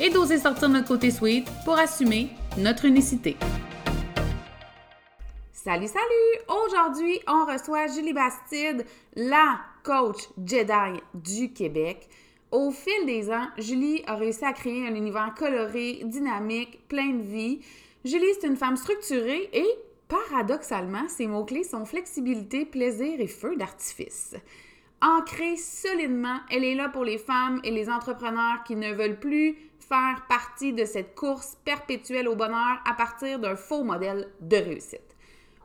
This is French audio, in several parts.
et d'oser sortir notre côté sweet pour assumer notre unicité. Salut, salut! Aujourd'hui, on reçoit Julie Bastide, la coach Jedi du Québec. Au fil des ans, Julie a réussi à créer un univers coloré, dynamique, plein de vie. Julie, c'est une femme structurée et, paradoxalement, ses mots-clés sont flexibilité, plaisir et feu d'artifice. Ancrée solidement, elle est là pour les femmes et les entrepreneurs qui ne veulent plus faire partie de cette course perpétuelle au bonheur à partir d'un faux modèle de réussite.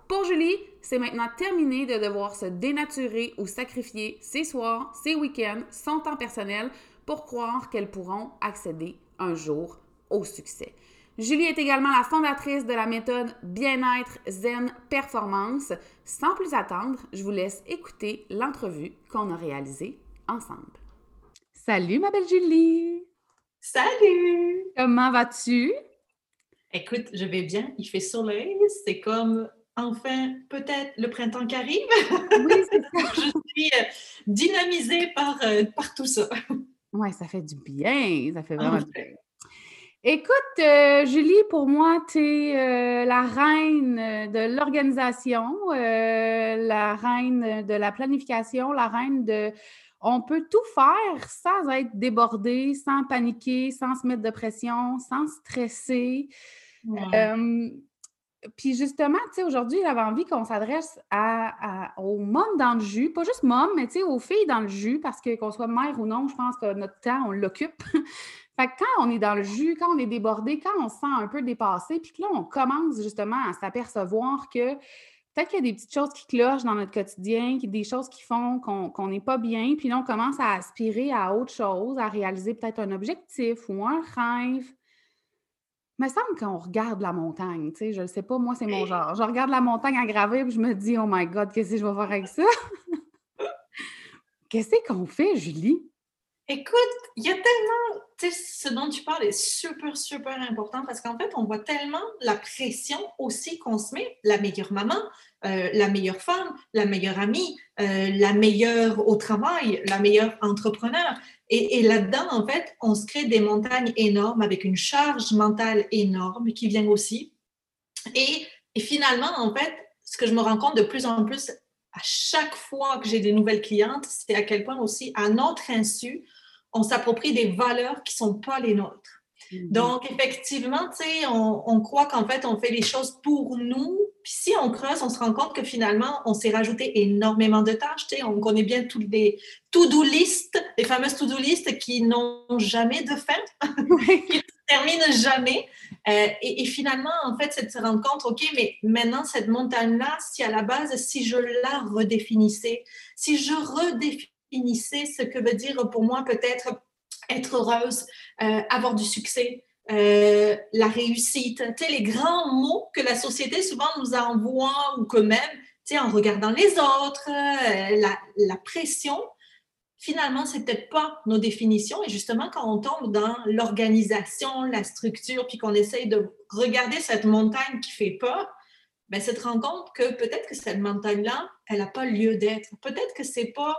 Pour Julie, c'est maintenant terminé de devoir se dénaturer ou sacrifier ses soirs, ses week-ends, son temps personnel pour croire qu'elles pourront accéder un jour au succès. Julie est également la fondatrice de la méthode Bien-être Zen Performance. Sans plus attendre, je vous laisse écouter l'entrevue qu'on a réalisée ensemble. Salut ma belle Julie! Salut! Comment vas-tu? Écoute, je vais bien. Il fait soleil. C'est comme enfin peut-être le printemps qui arrive. Oui, c'est ça. je suis euh, dynamisée par, euh, par tout ça. Oui, ça fait du bien. Ça fait vraiment du bien. Écoute, euh, Julie, pour moi, tu es la reine de l'organisation, la reine de la planification, la reine de on peut tout faire sans être débordé, sans paniquer, sans se mettre de pression, sans stresser. puis justement, tu sais, aujourd'hui, j'avais envie qu'on s'adresse à, aux mômes dans le jus, pas juste mômes, mais tu sais, aux filles dans le jus, parce que qu'on soit mère ou non, je pense que notre temps, on l'occupe. fait que quand on est dans le jus, quand on est débordé, quand on se sent un peu dépassé, puis que là, on commence justement à s'apercevoir que peut-être qu'il y a des petites choses qui clochent dans notre quotidien, des choses qui font qu'on n'est pas bien, puis là, on commence à aspirer à autre chose, à réaliser peut-être un objectif ou un rêve. Il me semble qu'on regarde la montagne, tu sais, je ne sais pas, moi, c'est mon genre. Je regarde la montagne à gravir, puis je me dis, oh my God, qu'est-ce que je vais faire avec ça? qu'est-ce qu'on fait, Julie? Écoute, il y a tellement, tu sais, ce dont tu parles est super, super important parce qu'en fait, on voit tellement la pression aussi qu'on se met, la meilleure maman, euh, la meilleure femme, la meilleure amie, euh, la meilleure au travail, la meilleure entrepreneur. Et, là-dedans, en fait, on se crée des montagnes énormes avec une charge mentale énorme qui vient aussi. Et, et finalement, en fait, ce que je me rends compte de plus en plus à chaque fois que j'ai des nouvelles clientes, c'est à quel point aussi, à notre insu, on s'approprie des valeurs qui ne sont pas les nôtres. Mhm. Donc, effectivement, on, on croit qu'en fait, on fait les choses pour nous. Puis si on creuse, on se rend compte que finalement, on s'est rajouté énormément de tâches. On connaît bien toutes les to-do list, les fameuses to-do list qui n'ont jamais de fin, qui ne terminent jamais. Euh, et, finalement, en fait, c'est de OK, mais maintenant, cette montagne-là, si à la base, si je la redéfinissais, si je redéfinissais ce que veut dire pour moi peut-être être heureuse, euh, avoir du succès, euh, la réussite, tu sais, les grands mots que la société souvent nous envoie ou que même, tu sais, en regardant les autres, la, pression, finalement, c'est peut-être pas nos définitions. Et justement, quand on tombe dans l'organisation, la structure, puis qu'on essaye de regarder cette montagne qui fait peur, ben, c'est de rendre compte que peut-être que cette montagne-là, elle n'a pas lieu d'être. Peut-être que c'est pas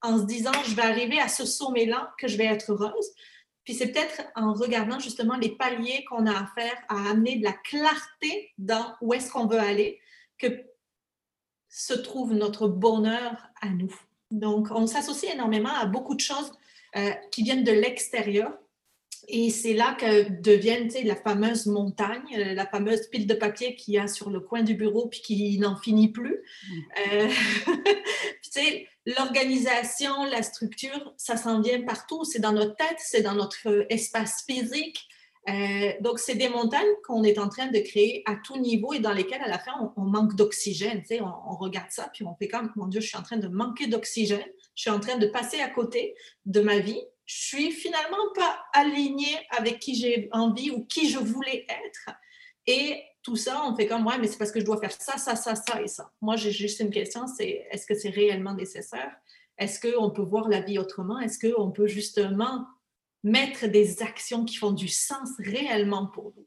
en se disant, je vais arriver à ce sommet-là, que je vais être heureuse. Puis c'est peut-être en regardant justement les paliers qu'on a à faire, à amener de la clarté dans où est-ce qu'on veut aller, que se trouve notre bonheur à nous. Donc, on s'associe énormément à beaucoup de choses euh, qui viennent de l'extérieur. Et c'est là que deviennent la fameuse montagne, euh, la fameuse pile de papier qu'il y a sur le coin du bureau puis qui n'en finit plus. Mm. Euh, l'organisation, la structure, ça s'en vient partout. C'est dans notre tête, c'est dans notre espace physique. Euh, donc, c'est des montagnes qu'on est en train de créer à tout niveau et dans lesquelles, à la fin, on, manque d'oxygène. Tu sais, on, regarde ça, puis on fait comme, mon Dieu, je suis en train de manquer d'oxygène. Je suis en train de passer à côté de ma vie je suis finalement pas alignée avec qui j'ai envie ou qui je voulais être. Et tout ça, on fait comme, ouais, mais c'est parce que je dois faire ça, ça, ça, ça et ça. Moi, j'ai juste une question, c'est est-ce que c'est réellement nécessaire? Est-ce qu'on peut voir la vie autrement? Est-ce qu'on peut justement mettre des actions qui font du sens réellement pour nous?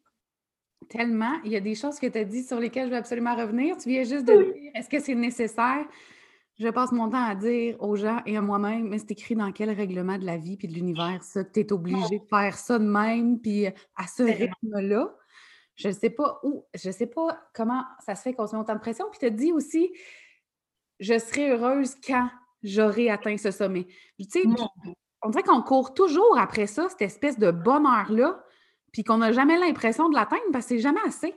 Tellement. Il y a des choses que tu as dit sur lesquelles je veux absolument revenir. Tu viens juste de dire, est-ce que c'est nécessaire? Je passe mon temps à dire aux gens et à moi-même, mais c'est écrit dans quel règlement de la vie puis de l'univers, ça, que tu es obligé de faire ça de même, puis à ce rythme-là. Je ne sais pas où, je ne sais pas comment ça se fait qu'on se met autant de pression. Puis tu te dis aussi, je serai heureuse quand j'aurai atteint ce sommet. Tu sais, on dirait qu'on court toujours après ça, cette espèce de bonheur-là, puis qu'on n'a jamais l'impression de l'atteindre parce que c'est jamais assez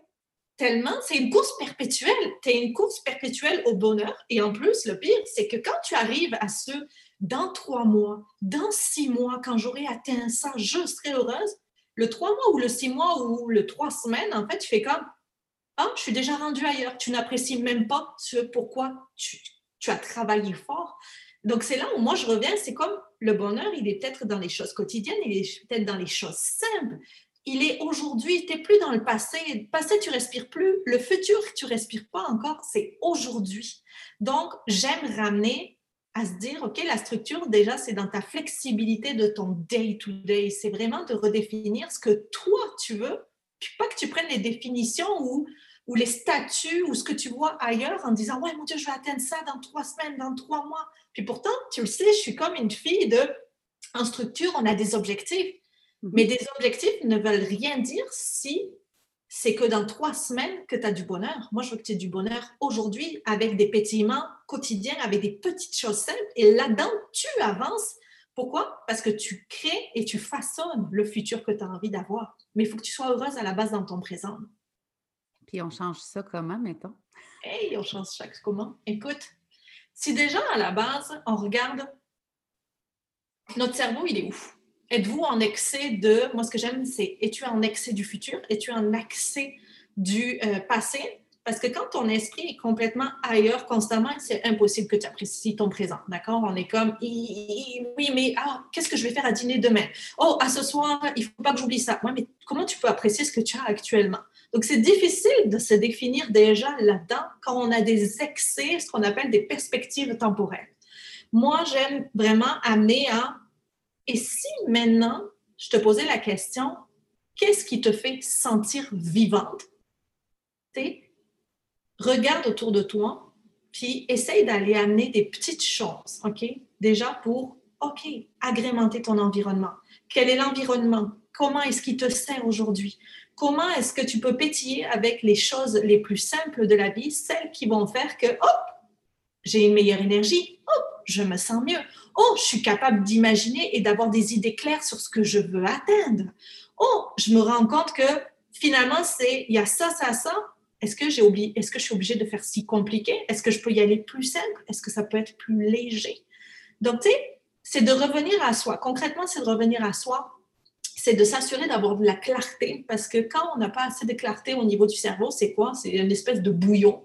tellement, c'est une course perpétuelle. Tu es une course perpétuelle au bonheur. Et en plus, le pire, c'est que quand tu arrives à ce dans trois mois, dans six mois, quand j'aurai atteint ça, je serai heureuse, le trois mois ou le six mois ou le trois semaines, en fait, tu fais comme Ah, je suis déjà rendu ailleurs. Tu n'apprécies même pas ce pourquoi tu as travaillé fort. Donc, c'est là où moi je reviens, c'est comme le bonheur, il est peut-être dans les choses quotidiennes, il est peut-être dans les choses simples il est aujourd'hui, tu n'es plus dans le passé. Le passé, tu respires plus. Le futur, tu respires pas encore. C'est aujourd'hui. Donc, j'aime ramener à se dire, OK, la structure, déjà, c'est dans ta flexibilité de ton day-to-day. C'est vraiment de redéfinir ce que toi, tu veux, puis pas que tu prennes les définitions ou, ou les statuts ou ce que tu vois ailleurs en disant, ouais, mon Dieu, je vais atteindre ça dans trois semaines, dans trois mois. Puis pourtant, tu le sais, je suis comme une fille de, en structure, on a des objectifs. Mhm. Mais des objectifs ne veulent rien dire si c'est que dans trois semaines que tu as du bonheur. Moi, je veux que tu aies du bonheur aujourd'hui avec des pétillements quotidiens, avec des petites choses simples. Et là-dedans, tu avances. Pourquoi? Parce que tu crées et tu façonnes le futur que tu as envie d'avoir. Mais il faut que tu sois heureuse à la base dans ton présent. Puis on change ça comment, mettons? Hey, on change ça comment? Écoute, si déjà à la base, on regarde notre cerveau, il est ouf êtes-vous en excès de, moi ce que j'aime, c'est es-tu en excès du futur, es-tu en excès du euh, passé? Parce que quand ton esprit est complètement ailleurs constamment, c'est impossible que tu apprécies ton présent. D'accord? On est comme, oui, mais ah, qu'est-ce que je vais faire à dîner demain? Oh, à ce soir, il ne faut pas que j'oublie ça. Ouais, mais comment tu peux apprécier ce que tu as actuellement? Donc, c'est difficile de se définir déjà là-dedans quand on a des excès, ce qu'on appelle des perspectives temporelles. Moi, j'aime vraiment amener à et si maintenant, je te posais la question, qu'est-ce qui te fait sentir vivante? regarde autour de toi, puis essaye d'aller amener des petites choses, OK? Déjà pour, OK, agrémenter ton environnement. Quel est l'environnement? Comment est-ce qu'il te sert aujourd'hui? Comment est-ce que tu peux pétiller avec les choses les plus simples de la vie, celles qui vont faire que, hop, j'ai une meilleure énergie, hop, je me sens mieux. Oh, je suis capable d'imaginer et d'avoir des idées claires sur ce que je veux atteindre. Oh, je me rends compte que finalement, c'est il y a ça, ça, ça. Est-ce que est-ce que je suis obligée de faire si compliqué? Est-ce que je peux y aller plus simple? Est-ce que ça peut être plus léger? Donc, tu sais, c'est de revenir à soi. Concrètement, c'est de revenir à soi. C'est de s'assurer d'avoir de la clarté parce que quand on n'a pas assez de clarté au niveau du cerveau, c'est quoi? C'est une espèce de bouillon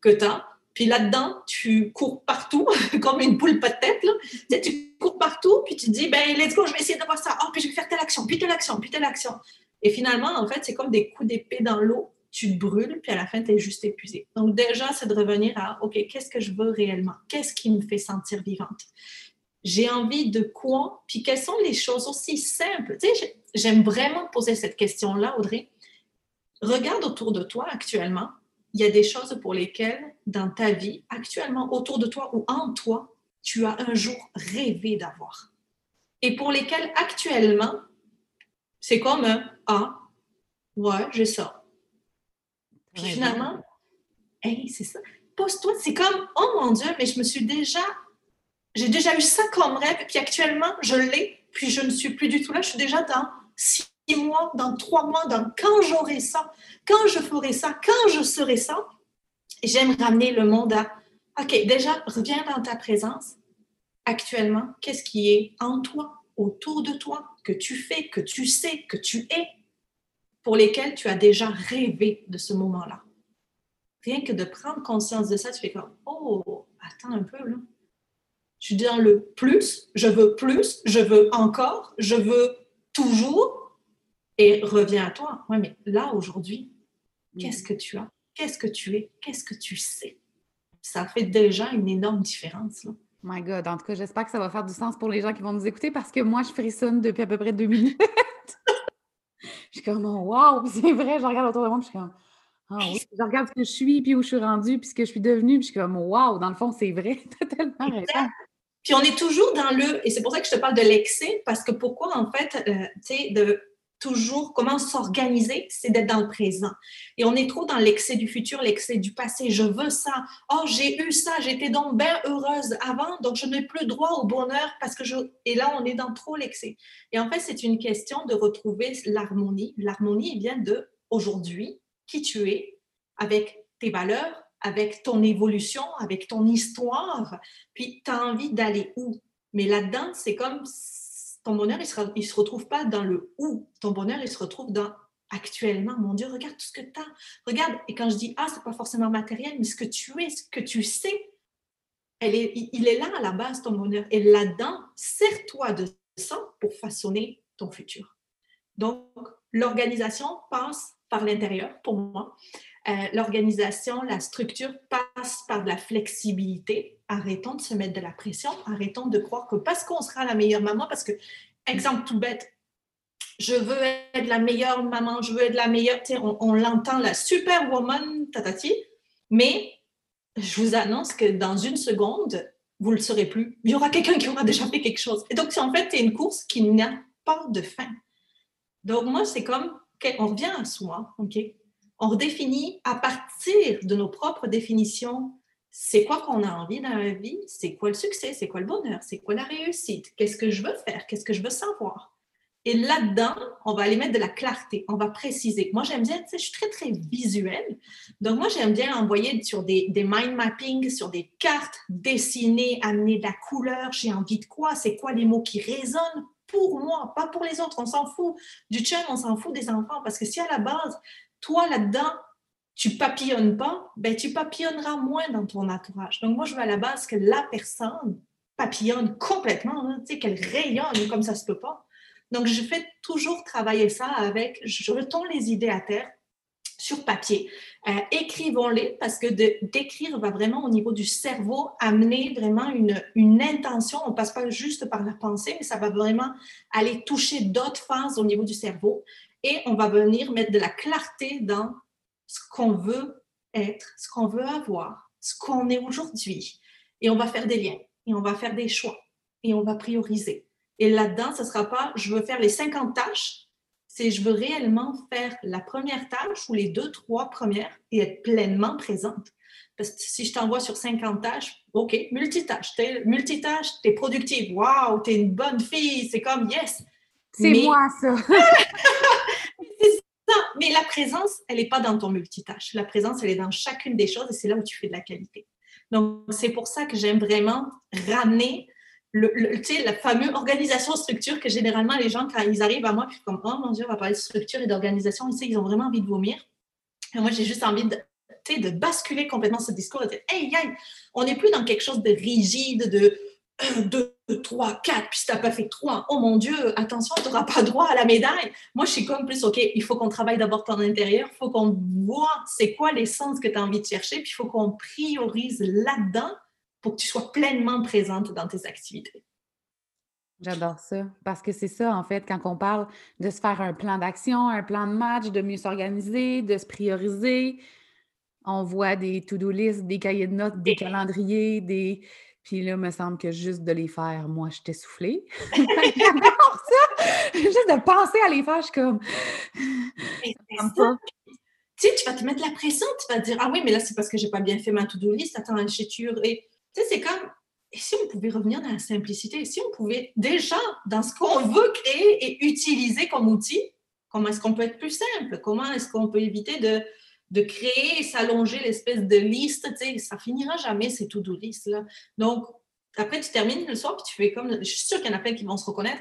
que tu as puis là-dedans, tu cours partout, comme une poule pas de tête. Là. Tu, cours partout, puis tu dis, ben, let's go, je vais essayer d'avoir ça. Oh, puis je vais faire telle action, puis telle action, puis telle action. Et finalement, en fait, c'est comme des coups d'épée dans l'eau. Tu te brûles, puis à la fin, tu es juste épuisé. Donc, déjà, c'est de revenir à, OK, qu'est-ce que je veux réellement? Qu'est-ce qui me fait sentir vivante? J'ai envie de quoi? Puis quelles sont les choses aussi simples? Tu sais, j'aime vraiment poser cette question-là, Audrey. Regarde autour de toi actuellement il y a des choses pour lesquelles, dans ta vie, actuellement, autour de toi ou en toi, tu as un jour rêvé d'avoir. Et pour lesquelles, actuellement, c'est comme un Ah, ouais, j'ai ça. Puis finalement, hey, c'est ça. Pose-toi, c'est comme Oh mon Dieu, mais je me suis déjà. J'ai déjà eu ça comme rêve, puis actuellement, je l'ai, puis je ne suis plus du tout là. Je suis déjà dans six mois, dans trois mois, dans quand j'aurai ça quand je ferai ça, quand je serai ça, j'aime ramener le monde à, OK, déjà, reviens dans ta présence. Actuellement, qu'est-ce qui est en toi, autour de toi, que tu fais, que tu sais, que tu es, pour lesquels tu as déjà rêvé de ce moment-là? Rien que de prendre conscience de ça, tu fais comme, oh, attends un peu, là. Je suis dans le plus, je veux plus, je veux encore, je veux toujours. Et reviens à toi. Oui, mais là, aujourd'hui, qu'est-ce que tu as? Qu'est-ce que tu es? Qu'est-ce que tu sais? Ça fait déjà une énorme différence. Là. My God, en tout cas, j'espère que ça va faire du sens pour les gens qui vont nous écouter parce que moi, je frissonne depuis à peu près deux minutes. je suis comme, oh, wow, c'est vrai, je regarde autour de moi, je suis comme, ah oui, je regarde ce que je suis, puis où je suis rendue, puis ce que je suis devenue, puis je suis comme, wow, dans le fond, c'est vrai, t'as tellement raison. Puis on est toujours dans le, et c'est pour ça que je te parle de l'excès, parce que pourquoi, en fait, euh, tu sais, de toujours comment s'organiser, c'est d'être dans le présent. Et on est trop dans l'excès du futur, l'excès du passé. Je veux ça. Oh, j'ai eu ça. J'étais donc bien heureuse avant, donc je n'ai plus droit au bonheur parce que je. Et là, on est dans trop l'excès. Et en fait, c'est une question de retrouver l'harmonie. L'harmonie vient de aujourd'hui, qui tu es, avec tes valeurs, avec ton évolution, avec ton histoire. Puis, tu as envie d'aller où? Mais là-dedans, c'est comme ton bonheur, il ne se, retrouve pas dans le où. Ton bonheur, il se retrouve dans actuellement. Mon Dieu, regarde tout ce que tu as. Regarde, et quand je dis ah, c'est pas forcément matériel, mais ce que tu es, ce que tu sais, il est là à la base, ton bonheur. Et là-dedans, sers-toi de ça pour façonner ton futur. Donc, l'organisation passe par l'intérieur, pour moi. Euh, l'organisation, la structure passe par de la flexibilité. Arrêtons de se mettre de la pression. Arrêtons de croire que parce qu'on sera la meilleure maman, parce que, exemple tout bête, je veux être la meilleure maman, je veux être la meilleure, on, l'entend, la superwoman, tatati, mais je vous annonce que dans une seconde, vous ne le serez plus. Il y aura quelqu'un qui aura déjà fait quelque chose. Et donc, en fait, c'est une course qui n'a pas de fin. Donc, moi, c'est comme, on revient à soi, OK? On redéfinit à partir de nos propres définitions c'est quoi qu'on a envie dans la vie, c'est quoi le succès, c'est quoi le bonheur, c'est quoi la réussite, qu'est-ce que je veux faire, qu'est-ce que je veux savoir? Et là-dedans, on va aller mettre de la clarté, on va préciser. Moi, j'aime bien, tu sais, je suis très, très visuelle. Donc, moi, j'aime bien envoyer sur des, mind mapping, sur des cartes, dessiner, amener de la couleur. J'ai envie de quoi? C'est quoi les mots qui résonnent pour moi, pas pour les autres? On s'en fout du chum, on s'en fout des enfants. Parce que si à la base, toi là-dedans, tu papillonnes pas, ben tu papillonneras moins dans ton entourage. Donc moi, je veux à la base que la personne papillonne complètement, hein, tu sais, qu'elle rayonne comme ça se peut pas. Donc je fais toujours travailler ça avec, je retourne les idées à terre sur papier. Euh, écrivons-les parce que d'écrire va vraiment au niveau du cerveau amener vraiment une, une intention. On ne passe pas juste par la pensée, mais ça va vraiment aller toucher d'autres phases au niveau du cerveau et on va venir mettre de la clarté dans ce qu'on veut être, ce qu'on veut avoir, ce qu'on est aujourd'hui. Et on va faire des liens, et on va faire des choix, et on va prioriser. Et là-dedans, ce ne sera pas je veux faire les 50 tâches, c'est je veux réellement faire la première tâche ou les deux, trois premières et être pleinement présente. Parce que si je t'envoie sur 50 tâches, OK, multitâche, es multitâche, tu es productive, waouh, tu es une bonne fille, c'est comme yes. C'est moi ça. Mais la présence, elle n'est pas dans ton multitâche. La présence, elle est dans chacune des choses et c'est là où tu fais de la qualité. Donc, c'est pour ça que j'aime vraiment ramener le, la fameuse organisation-structure que généralement les gens, quand ils arrivent à moi, puis comme, oh mon Dieu, on va parler de structure et d'organisation, ils, ils ont vraiment envie de vomir. Et moi, j'ai juste envie de, de basculer complètement ce discours et de dire, hey, hey, on n'est plus dans quelque chose de rigide, de 1, 2, 3, 4, puis si tu n'as pas fait 3, oh mon Dieu, attention, tu n'auras pas droit à la médaille. Moi, je suis comme plus, OK, il faut qu'on travaille d'abord ton intérieur, il faut qu'on voit c'est quoi l'essence que tu as envie de chercher, puis il faut qu'on priorise là-dedans pour que tu sois pleinement présente dans tes activités. J'adore ça, parce que c'est ça, en fait, quand on parle de se faire un plan d'action, un plan de match, de mieux s'organiser, de se prioriser, on voit des to-do list, des cahiers de notes, des calendriers, des puis là, il me semble que juste de les faire, moi, je t'ai soufflé. J'adore ça! Juste de penser à les faire, je suis comme. Tu sais, tu vas te mettre la pression, tu vas te dire Ah oui, mais là, c'est parce que j'ai pas bien fait ma to-do list, attends, l'écriture. Et tu sais, c'est comme. Et si on pouvait revenir dans la simplicité, et si on pouvait déjà, dans ce qu'on veut créer et utiliser comme outil, comment est-ce qu'on peut être plus simple? Comment est-ce qu'on peut éviter de de créer et s'allonger l'espèce de liste, tu sais, ça finira jamais ces to-do list là. Donc, après, tu termines le soir, puis tu fais comme, je suis sûre qu'il y en a plein qui vont se reconnaître.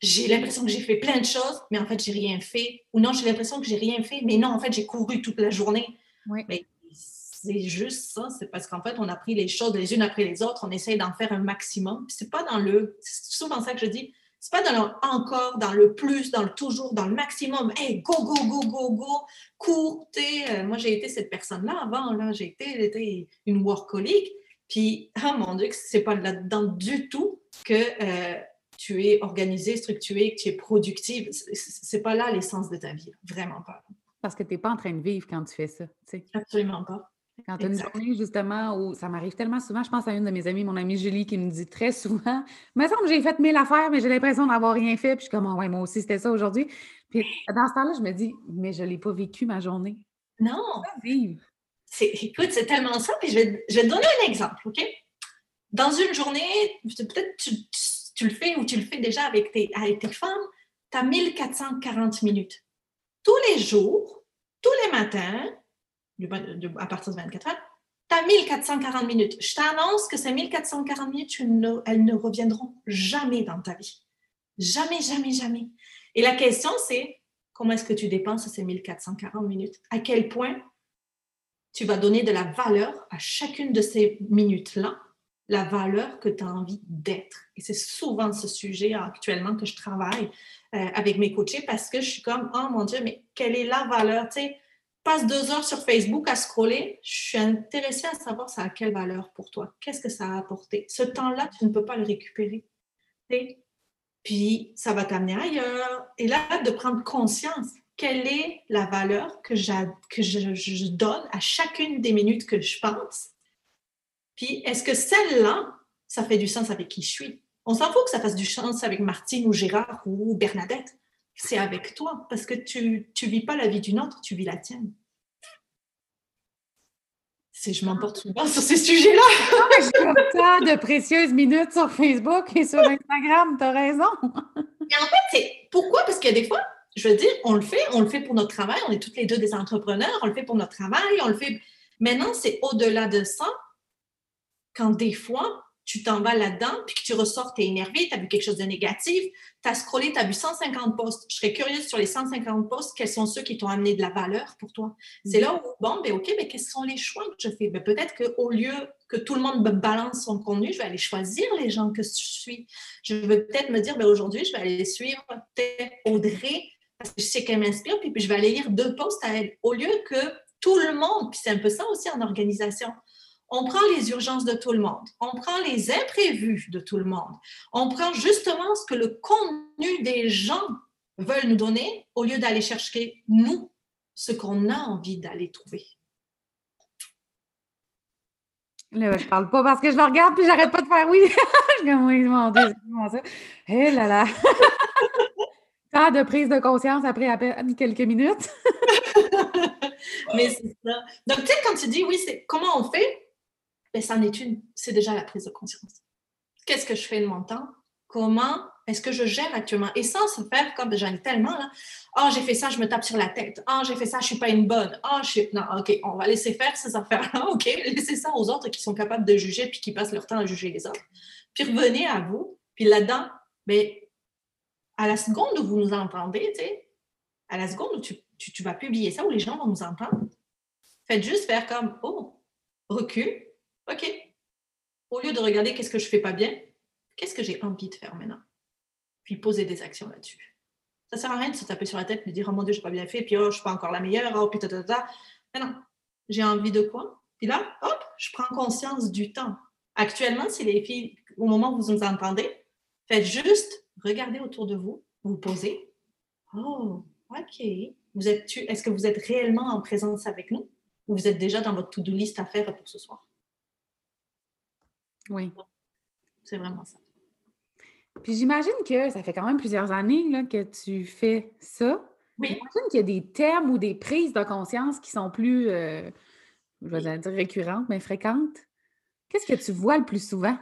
J'ai l'impression que j'ai fait plein de choses, mais en fait, j'ai rien fait. Ou non, j'ai l'impression que j'ai rien fait, mais non, en fait, j'ai couru toute la journée. Oui. Mais c'est juste ça. C'est parce qu'en fait, on a pris les choses les unes après les autres, on essaye d'en faire un maximum. c'est pas dans le. C'est souvent ça que je dis. C'est pas dans le encore, dans le plus, dans le toujours, dans le maximum. Hey, go, go, go, go, go, cours. Euh, moi, j'ai été cette personne-là avant. Là, j'ai été, été, une workaholic. Puis, oh mon Dieu, c'est pas là-dedans du tout que euh, tu es organisé, structuré, que tu es productive. C'est pas là l'essence de ta vie. Vraiment pas. Parce que tu n'es pas en train de vivre quand tu fais ça. Absolument pas. Quand tu as une journée, justement, où ça m'arrive tellement souvent, je pense à une de mes amies, mon amie Julie, qui me dit très souvent Me semble que j'ai fait mille affaires, mais j'ai l'impression d'avoir rien fait. Puis je suis comme, ah ouais, moi aussi, c'était ça aujourd'hui. Puis dans ce temps-là, je me dis Mais je ne l'ai pas vécu ma journée. Non. vivre. Écoute, c'est tellement ça. Puis je vais, je vais, te donner un exemple, OK? Dans une journée, peut-être tu, tu, le fais ou tu le fais déjà avec tes, avec tes femmes, tu as 1440 minutes tous les jours, tous les matins, à partir de 24 heures, tu as 1440 minutes. Je t'annonce que ces 1440 minutes, elles ne reviendront jamais dans ta vie. Jamais, jamais, jamais. Et la question, c'est comment est-ce que tu dépenses ces 1440 minutes? À quel point tu vas donner de la valeur à chacune de ces minutes-là, la valeur que tu as envie d'être? Et c'est souvent ce sujet actuellement que je travaille euh, avec mes coachés parce que je suis comme, oh mon Dieu, mais quelle est la valeur? Tu sais, passe deux heures sur Facebook à scroller, je suis intéressée à savoir ça a quelle valeur pour toi. Qu'est-ce que ça a apporté? Ce temps-là, tu ne peux pas le récupérer. Puis, ça va t'amener ailleurs. Et là, de prendre conscience, quelle est la valeur que, je donne à chacune des minutes que je pense? Puis, est-ce que celle-là, ça fait du sens avec qui je suis? On s'en fout que ça fasse du sens avec Martine ou Gérard ou Bernadette. C'est avec toi, parce que tu ne vis pas la vie d'une autre, tu vis la tienne. Si je m'emporte souvent sur ces sujets-là. J'ai tant de précieuses minutes sur Facebook et sur Instagram, tu as raison. Et en fait, c'est pourquoi? Parce que des fois, je veux dire, on le fait, on le fait pour notre travail, on est toutes les deux des entrepreneurs, on le fait pour notre travail, on le fait. Maintenant, c'est au-delà de ça, quand des fois, tu t'en vas là-dedans, puis que tu ressors, tu es énervé, tu as vu quelque chose de négatif, tu as scrollé, tu as vu 150 posts. Je serais curieuse sur les 150 posts, quels sont ceux qui t'ont amené de la valeur pour toi? C'est là où, bon, ben OK, mais quels sont les choix que je fais? Ben, peut-être qu'au lieu que tout le monde me balance son contenu, je vais aller choisir les gens que je suis. Je vais peut-être me dire, ben, aujourd'hui, je vais aller suivre Audrey, parce que je sais qu'elle m'inspire, puis, puis je vais aller lire deux posts à elle, au lieu que tout le monde, puis c'est un peu ça aussi en organisation on prend les urgences de tout le monde, on prend les imprévus de tout le monde, on prend justement ce que le contenu des gens veulent nous donner au lieu d'aller chercher, nous, ce qu'on a envie d'aller trouver. Là, je parle pas parce que je le regarde puis j'arrête pas de faire oui. je suis comme, oui, mon Dieu, comment ça? Hé là là! Pas de prise de conscience après à peine quelques minutes. Mais c'est ça. Donc, tu sais, quand tu dis oui, c'est comment on fait, ben. C'est déjà la prise de conscience. Qu'est-ce que je fais de mon temps? Comment est-ce que je gère actuellement? Et sans se faire comme j'en ai tellement, là. oh, j'ai fait ça, je me tape sur la tête. oh, j'ai fait ça, je suis pas une bonne. oh, je suis. Non, OK, on va laisser faire ces affaires-là. OK, laissez ça aux autres qui sont capables de juger puis qui passent leur temps à juger les autres. Puis revenez à vous. Puis là-dedans, ben, à la seconde où vous nous entendez, tu sais, à la seconde où tu, tu vas publier ça, où les gens vont nous entendre, faites juste faire comme, oh, recule, OK. Au lieu de regarder qu'est-ce que je fais pas bien, qu'est-ce que j'ai envie de faire maintenant? Puis poser des actions là-dessus. Ça sert à rien de se taper sur la tête, de dire, oh mon Dieu, je n'ai pas bien fait, puis oh, je suis pas encore la meilleure, oh, puis ta, Mais non, j'ai envie de quoi? Puis là, hop, je prends conscience du temps. Actuellement, si les filles, au moment où vous nous entendez, faites juste regarder autour de vous, vous posez. Oh, OK. Est-ce que vous êtes réellement en présence avec nous? Ou vous êtes déjà dans votre to-do list à faire pour ce soir? Oui. C'est vraiment ça. Puis j'imagine que ça fait quand même plusieurs années là, que tu fais ça. Oui. J'imagine qu'il y a des termes ou des prises de conscience qui sont plus, euh, je vais dire récurrentes, mais fréquentes. Qu'est-ce que tu vois le plus souvent?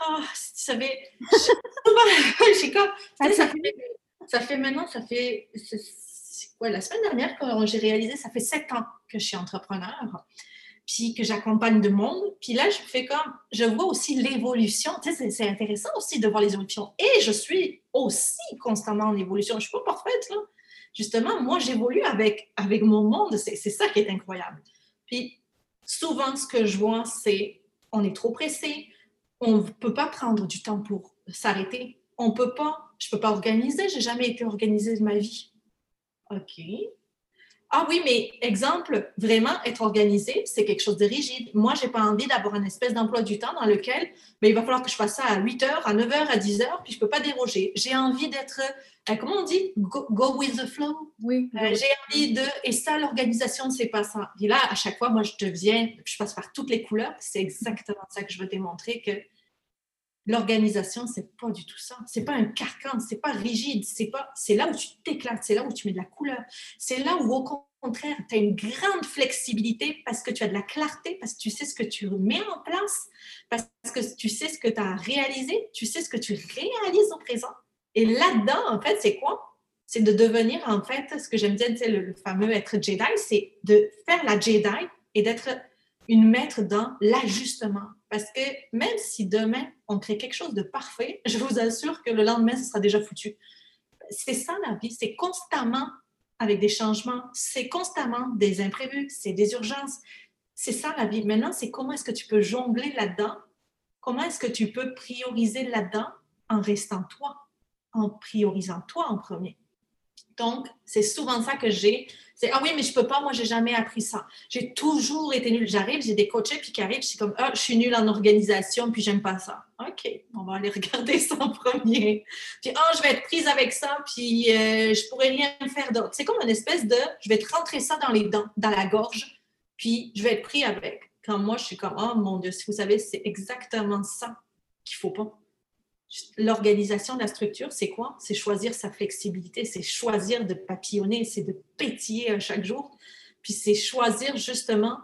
Ah, si tu savais. J'ai comme. Ça fait, ça fait maintenant, ça fait. Ouais, la semaine dernière, quand j'ai réalisé, ça fait sept ans que je suis entrepreneur puis que j'accompagne de monde. Puis là, je fais comme, je vois aussi l'évolution. Tu sais, c'est intéressant aussi de voir les évolutions. Et je suis aussi constamment en évolution. Je ne suis pas parfaite, là. Justement, moi, j'évolue avec, avec mon monde. C'est ça qui est incroyable. Puis, Souvent, ce que je vois, c'est on est trop pressé, on ne peut pas prendre du temps pour s'arrêter, on peut pas, je peux pas organiser, j'ai jamais été organisée de ma vie. OK. Ah oui, mais exemple, vraiment être organisé, c'est quelque chose de rigide. Moi, j'ai pas envie d'avoir un espèce d'emploi du temps dans lequel mais il va falloir que je fasse ça à 8 heures, à 9 heures, à 10 heures, puis je peux pas déroger. J'ai envie d'être, euh, comment on dit, go, with the flow. Oui. Euh, j'ai envie de, et ça, l'organisation, c'est pas ça. Et là, à chaque fois, moi, je deviens, je passe par toutes les couleurs. C'est exactement ça que je veux démontrer que L'organisation, c'est pas du tout ça. C'est pas un carcan, c'est pas rigide, c'est pas c'est là où tu t'éclates, c'est là où tu mets de la couleur. C'est là où au contraire, tu as une grande flexibilité parce que tu as de la clarté, parce que tu sais ce que tu mets en place, parce que tu sais ce que tu as réalisé, tu sais ce que tu réalises au présent. Et là-dedans, en fait, c'est quoi? C'est de devenir, en fait, ce que j'aime dire, le, le fameux être Jedi, c'est de faire la Jedi et d'être une maître dans l'ajustement. Parce que même si demain, on crée quelque chose de parfait, je vous assure que le lendemain, ce sera déjà foutu. C'est ça la vie, c'est constamment avec des changements, c'est constamment des imprévus, c'est des urgences. C'est ça la vie. Maintenant, c'est comment est-ce que tu peux jongler là-dedans? Comment est-ce que tu peux prioriser là-dedans en restant toi, en priorisant toi en premier? Donc, c'est souvent ça que j'ai. C'est Ah oui, mais je peux pas, moi, j'ai jamais appris ça. J'ai toujours été nulle. J'arrive, j'ai des coachés puis qui arrivent, je suis comme Ah, je suis nulle en organisation, puis j'aime pas ça. OK, on va aller regarder ça en premier. Puis Ah, je vais être prise avec ça, puis euh, je pourrais rien faire d'autre. C'est comme une espèce de Je vais te rentrer ça dans les dents, dans la gorge, puis je vais être pris avec. Quand moi, je suis comme Oh mon Dieu, si vous savez, c'est exactement ça qu'il faut pas. L'organisation de la structure, c'est quoi? C'est choisir sa flexibilité, c'est choisir de papillonner, c'est de pétiller euh, chaque jour. Puis c'est choisir justement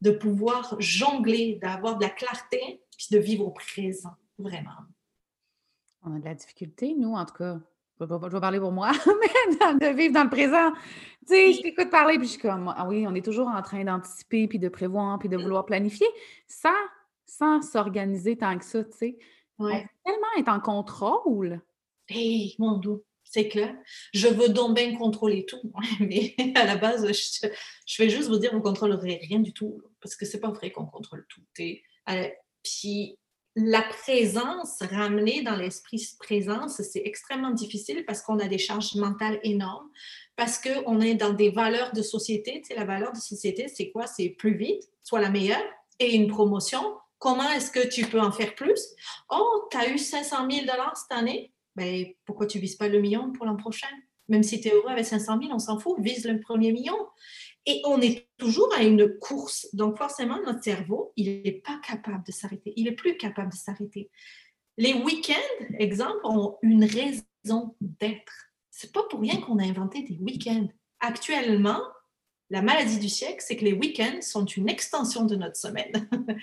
de pouvoir jongler, d'avoir de la clarté, puis de vivre au présent, vraiment. On a de la difficulté, nous, en tout cas. Je vais, parler pour moi, mais de vivre dans le présent. Tu sais, je t'écoute parler, puis je suis comme, ah oui, on est toujours en train d'anticiper, puis de prévoir, puis de vouloir planifier, sans, sans s'organiser tant que ça, tu sais. Ouais. tellement être en contrôle. Hé, mon doux, c'est clair. Je veux donc bien contrôler tout, mais à la base, je, vais juste vous dire, vous ne contrôlerez rien du tout, parce que c'est pas vrai qu'on contrôle tout. Euh, puis la présence, ramener dans l'esprit présence, c'est extrêmement difficile parce qu'on a des charges mentales énormes, parce qu'on est dans des valeurs de société. Tu sais, la valeur de société, c'est quoi? C'est plus vite, soit la meilleure, et une promotion, Comment est-ce que tu peux en faire plus? Oh, tu as eu 500 000 cette année? Ben, pourquoi tu ne vises pas le million pour l'an prochain? Même si tu es heureux avec 500 000, on s'en fout, vise le premier million. Et on est toujours à une course. Donc, forcément, notre cerveau, il n'est pas capable de s'arrêter. Il n'est plus capable de s'arrêter. Les week-ends, exemple, ont une raison d'être. C'est pas pour rien qu'on a inventé des week-ends. Actuellement, la maladie du siècle, c'est que les week-ends sont une extension de notre semaine.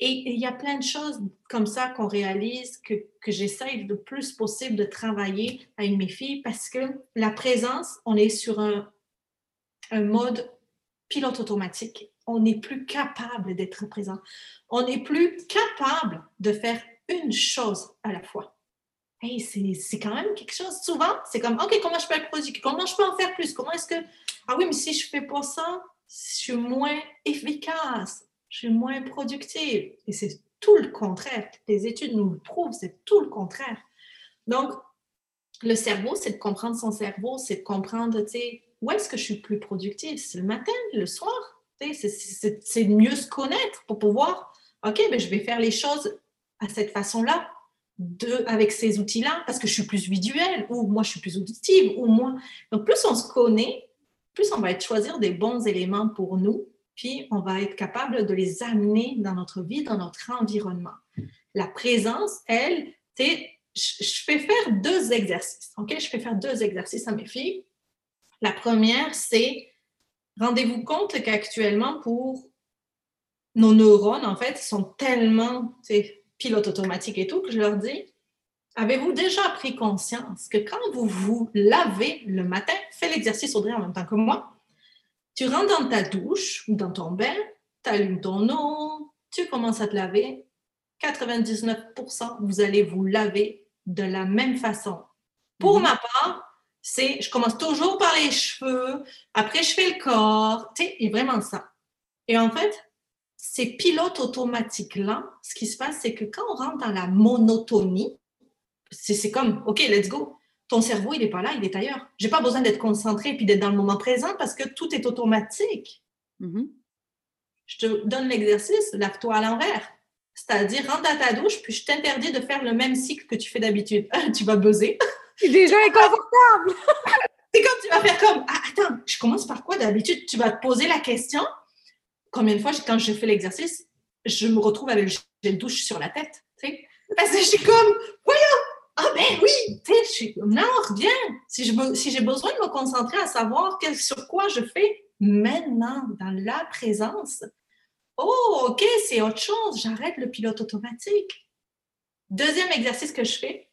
Et il y a plein de choses comme ça qu'on réalise, que, que j'essaye le plus possible de travailler avec mes filles parce que la présence, on est sur un, mode pilote automatique. On n'est plus capable d'être présent. On n'est plus capable de faire une chose à la fois. Hey, c'est quand même quelque chose. Souvent, c'est comme, OK, comment je peux être productif? Comment je peux en faire plus? Comment est-ce que... Ah oui, mais si je fais pas ça, je suis moins efficace je suis moins productive. Et c'est tout le contraire. Les études nous le prouvent, c'est tout le contraire. Donc, le cerveau, c'est de comprendre son cerveau, c'est de comprendre, tu sais, où est-ce que je suis plus productive? C'est le matin, le soir. C'est de mieux se connaître pour pouvoir, OK, ben, je vais faire les choses à cette façon-là, avec ces outils-là, parce que je suis plus visuelle, ou moi, je suis plus auditive, ou moi. Donc, plus on se connaît, plus on va choisir des bons éléments pour nous puis on va être capable de les amener dans notre vie, dans notre environnement. La présence, elle, je fais faire deux exercices, OK? Je fais faire deux exercices à mes filles. La première, c'est, rendez-vous compte qu'actuellement, pour nos neurones, en fait, sont tellement, pilote automatique et tout, que je leur dis, avez-vous déjà pris conscience que quand vous vous lavez le matin, fais l'exercice Audrey en même temps que moi, tu rentres dans ta douche ou dans ton bain, tu allumes ton eau, tu commences à te laver. 99%, vous allez vous laver de la même façon. Pour mhm. ma part, c'est je commence toujours par les cheveux, après je fais le corps, tu sais, et vraiment ça. Et en fait, ces pilotes automatiques-là, ce qui se passe, c'est que quand on rentre dans la monotonie, c'est comme, OK, let's go. Ton cerveau, il n'est pas là, il est ailleurs. Je n'ai pas besoin d'être concentré puis d'être dans le moment présent parce que tout est automatique. Mm-hmm. Je te donne l'exercice, lave-toi à l'envers. C'est-à-dire, rentre dans ta douche, puis je t'interdis de faire le même cycle que tu fais d'habitude. tu vas buzzer. C'est déjà inconfortable. c'est comme tu vas faire comme, ah, attends, je commence par quoi d'habitude? Tu vas te poser la question. Combien de fois, quand je fais l'exercice, je me retrouve avec le gel douche sur la tête? Parce que je suis comme, voyons, ah ben oui, tu sais, non, reviens. Si, je, si j'ai besoin de me concentrer à savoir sur quoi je fais maintenant, dans la présence, oh, OK, c'est autre chose, j'arrête le pilote automatique. Deuxième exercice que je fais,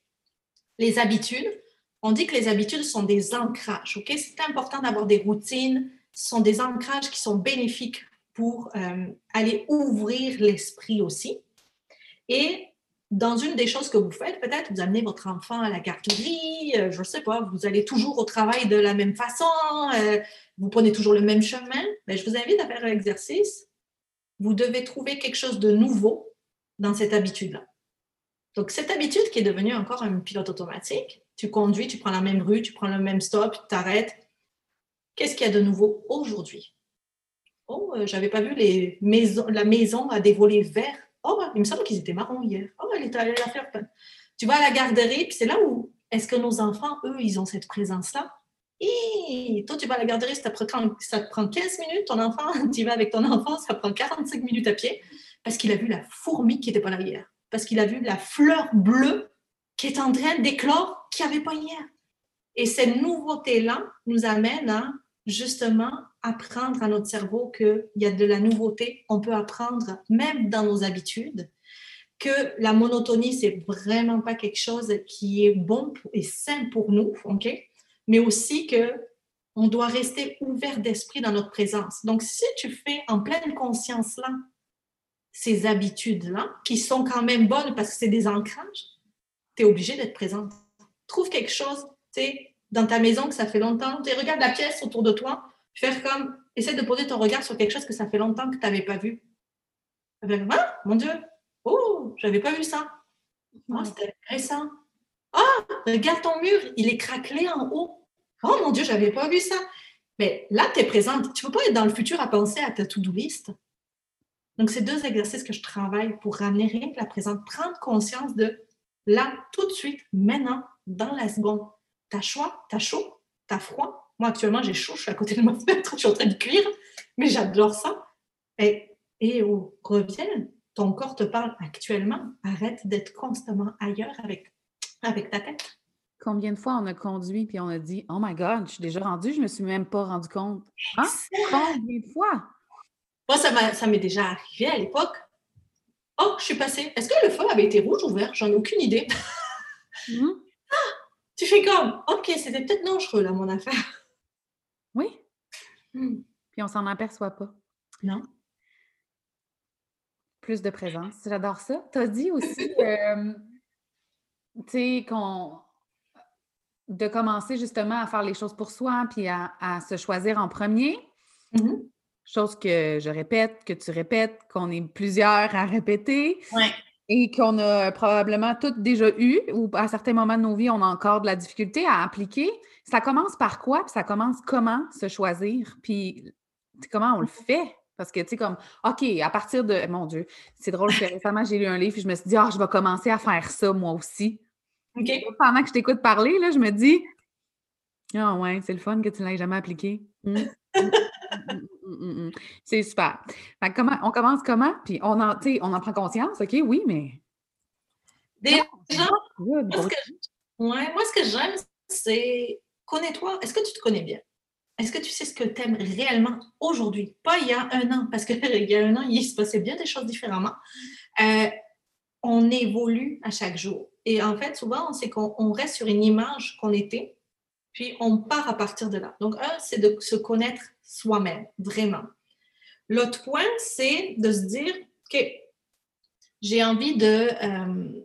les habitudes. On dit que les habitudes sont des ancrages, OK? C'est important d'avoir des routines, ce sont des ancrages qui sont bénéfiques pour euh, aller ouvrir l'esprit aussi. Et dans une des choses que vous faites, peut-être vous amenez votre enfant à la garderie, euh, je ne sais pas, vous allez toujours au travail de la même façon, euh, vous prenez toujours le même chemin, mais ben, je vous invite à faire un exercice. Vous devez trouver quelque chose de nouveau dans cette habitude-là. Donc, cette habitude qui est devenue encore un pilote automatique, tu conduis, tu prends la même rue, tu prends le même stop, tu t'arrêtes. Qu'est-ce qu'il y a de nouveau aujourd'hui? Oh, euh, j'avais pas vu les maisons, la maison à des volets verts Oh, il me semble qu'ils étaient marrons hier. Oh, elle est allée la faire. Tu vas à la garderie, puis c'est là où est-ce que nos enfants, eux, ils ont cette présence-là? Et toi, tu vas à la garderie, ça te, prend, ça te prend 15 minutes, ton enfant, tu vas avec ton enfant, ça prend 45 minutes à pied, parce qu'il a vu la fourmi qui n'était pas là hier, parce qu'il a vu la fleur bleue qui est en train d'éclore, qui avait pas hier. Et cette nouveauté-là nous amène à justement apprendre à notre cerveau qu'il y a de la nouveauté, on peut apprendre même dans nos habitudes, que la monotonie, c'est vraiment pas quelque chose qui est bon et sain pour nous, OK? Mais aussi que on doit rester ouvert d'esprit dans notre présence. Donc, si tu fais en pleine conscience là, ces habitudes-là, qui sont quand même bonnes parce que c'est des ancrages, tu es obligé d'être présente. Trouve quelque chose, tu sais, dans ta maison que ça fait longtemps. Tu regarde la pièce autour de toi, faire comme, essaie de poser ton regard sur quelque chose que ça fait longtemps que tu n'avais pas vu. Ah, mon Dieu, oh, j'avais pas vu ça. Oh, c'était récent. Ah, regarde ton mur, il est craquelé en haut. Oh mon Dieu, j'avais pas vu ça. Mais là, tu es présente. Tu ne peux pas être dans le futur à penser à ta to-do list. Donc, c'est deux exercices que je travaille pour ramener rien que la présente. Prendre conscience de là, tout de suite, maintenant, dans la seconde. T'as chaud, t'as chaud, t'as froid. Moi, actuellement, j'ai chaud, je suis à côté de ma fenêtre, je suis en train de cuire, mais j'adore ça. Et, et oh, reviens, ton corps te parle actuellement. Arrête d'être constamment ailleurs avec, avec ta tête. Combien de fois on a conduit puis on a dit Oh my God, je suis déjà rendu, je ne me suis même pas rendu compte. Hein? Combien de fois? Moi, ça m'est déjà arrivé à l'époque. Oh, je suis passée. Est-ce que le feu avait été rouge ou vert? J'en ai aucune idée. Mmh. Tu fais comme, OK, c'était peut-être dangereux, là, mon affaire. Oui. Hmm. Puis on s'en aperçoit pas. Non. Plus de présence. J'adore ça. Tu as dit aussi, euh, tu sais, qu'on de commencer justement à faire les choses pour soi, puis à, se choisir en premier. Mm-hmm. Chose que je répète, que tu répètes, qu'on est plusieurs à répéter. Ouais et qu'on a probablement toutes déjà eu, ou à certains moments de nos vies, on a encore de la difficulté à appliquer. Ça commence par quoi? Puis ça commence comment se choisir? Puis comment on le fait? Parce que, tu sais, comme, OK, à partir de. Mon Dieu, c'est drôle que récemment, j'ai lu un livre et je me suis dit, ah, je vais commencer à faire ça moi aussi. Pendant que je t'écoute parler, là, je me dis, ah, ouais, c'est le fun que tu ne l'aies jamais appliqué. Mmh. Mmh, mmh, c'est super. comment, on commence comment? Puis on en, on en prend conscience, OK? Oui, mais. Déjà, moi, ce que, ouais, moi, ce que j'aime, c'est connais-toi. Est-ce que tu te connais bien? Est-ce que tu sais ce que tu aimes réellement aujourd'hui? Pas il y a un an, parce qu'il y a un an, il se passait bien des choses différemment. Euh, on évolue à chaque jour. Et en fait, souvent, c'est qu'on reste sur une image qu'on était, puis on part à partir de là. Donc, un, c'est de se connaître soi-même, vraiment. L'autre point, c'est de se dire, OK, j'ai envie de... Euh,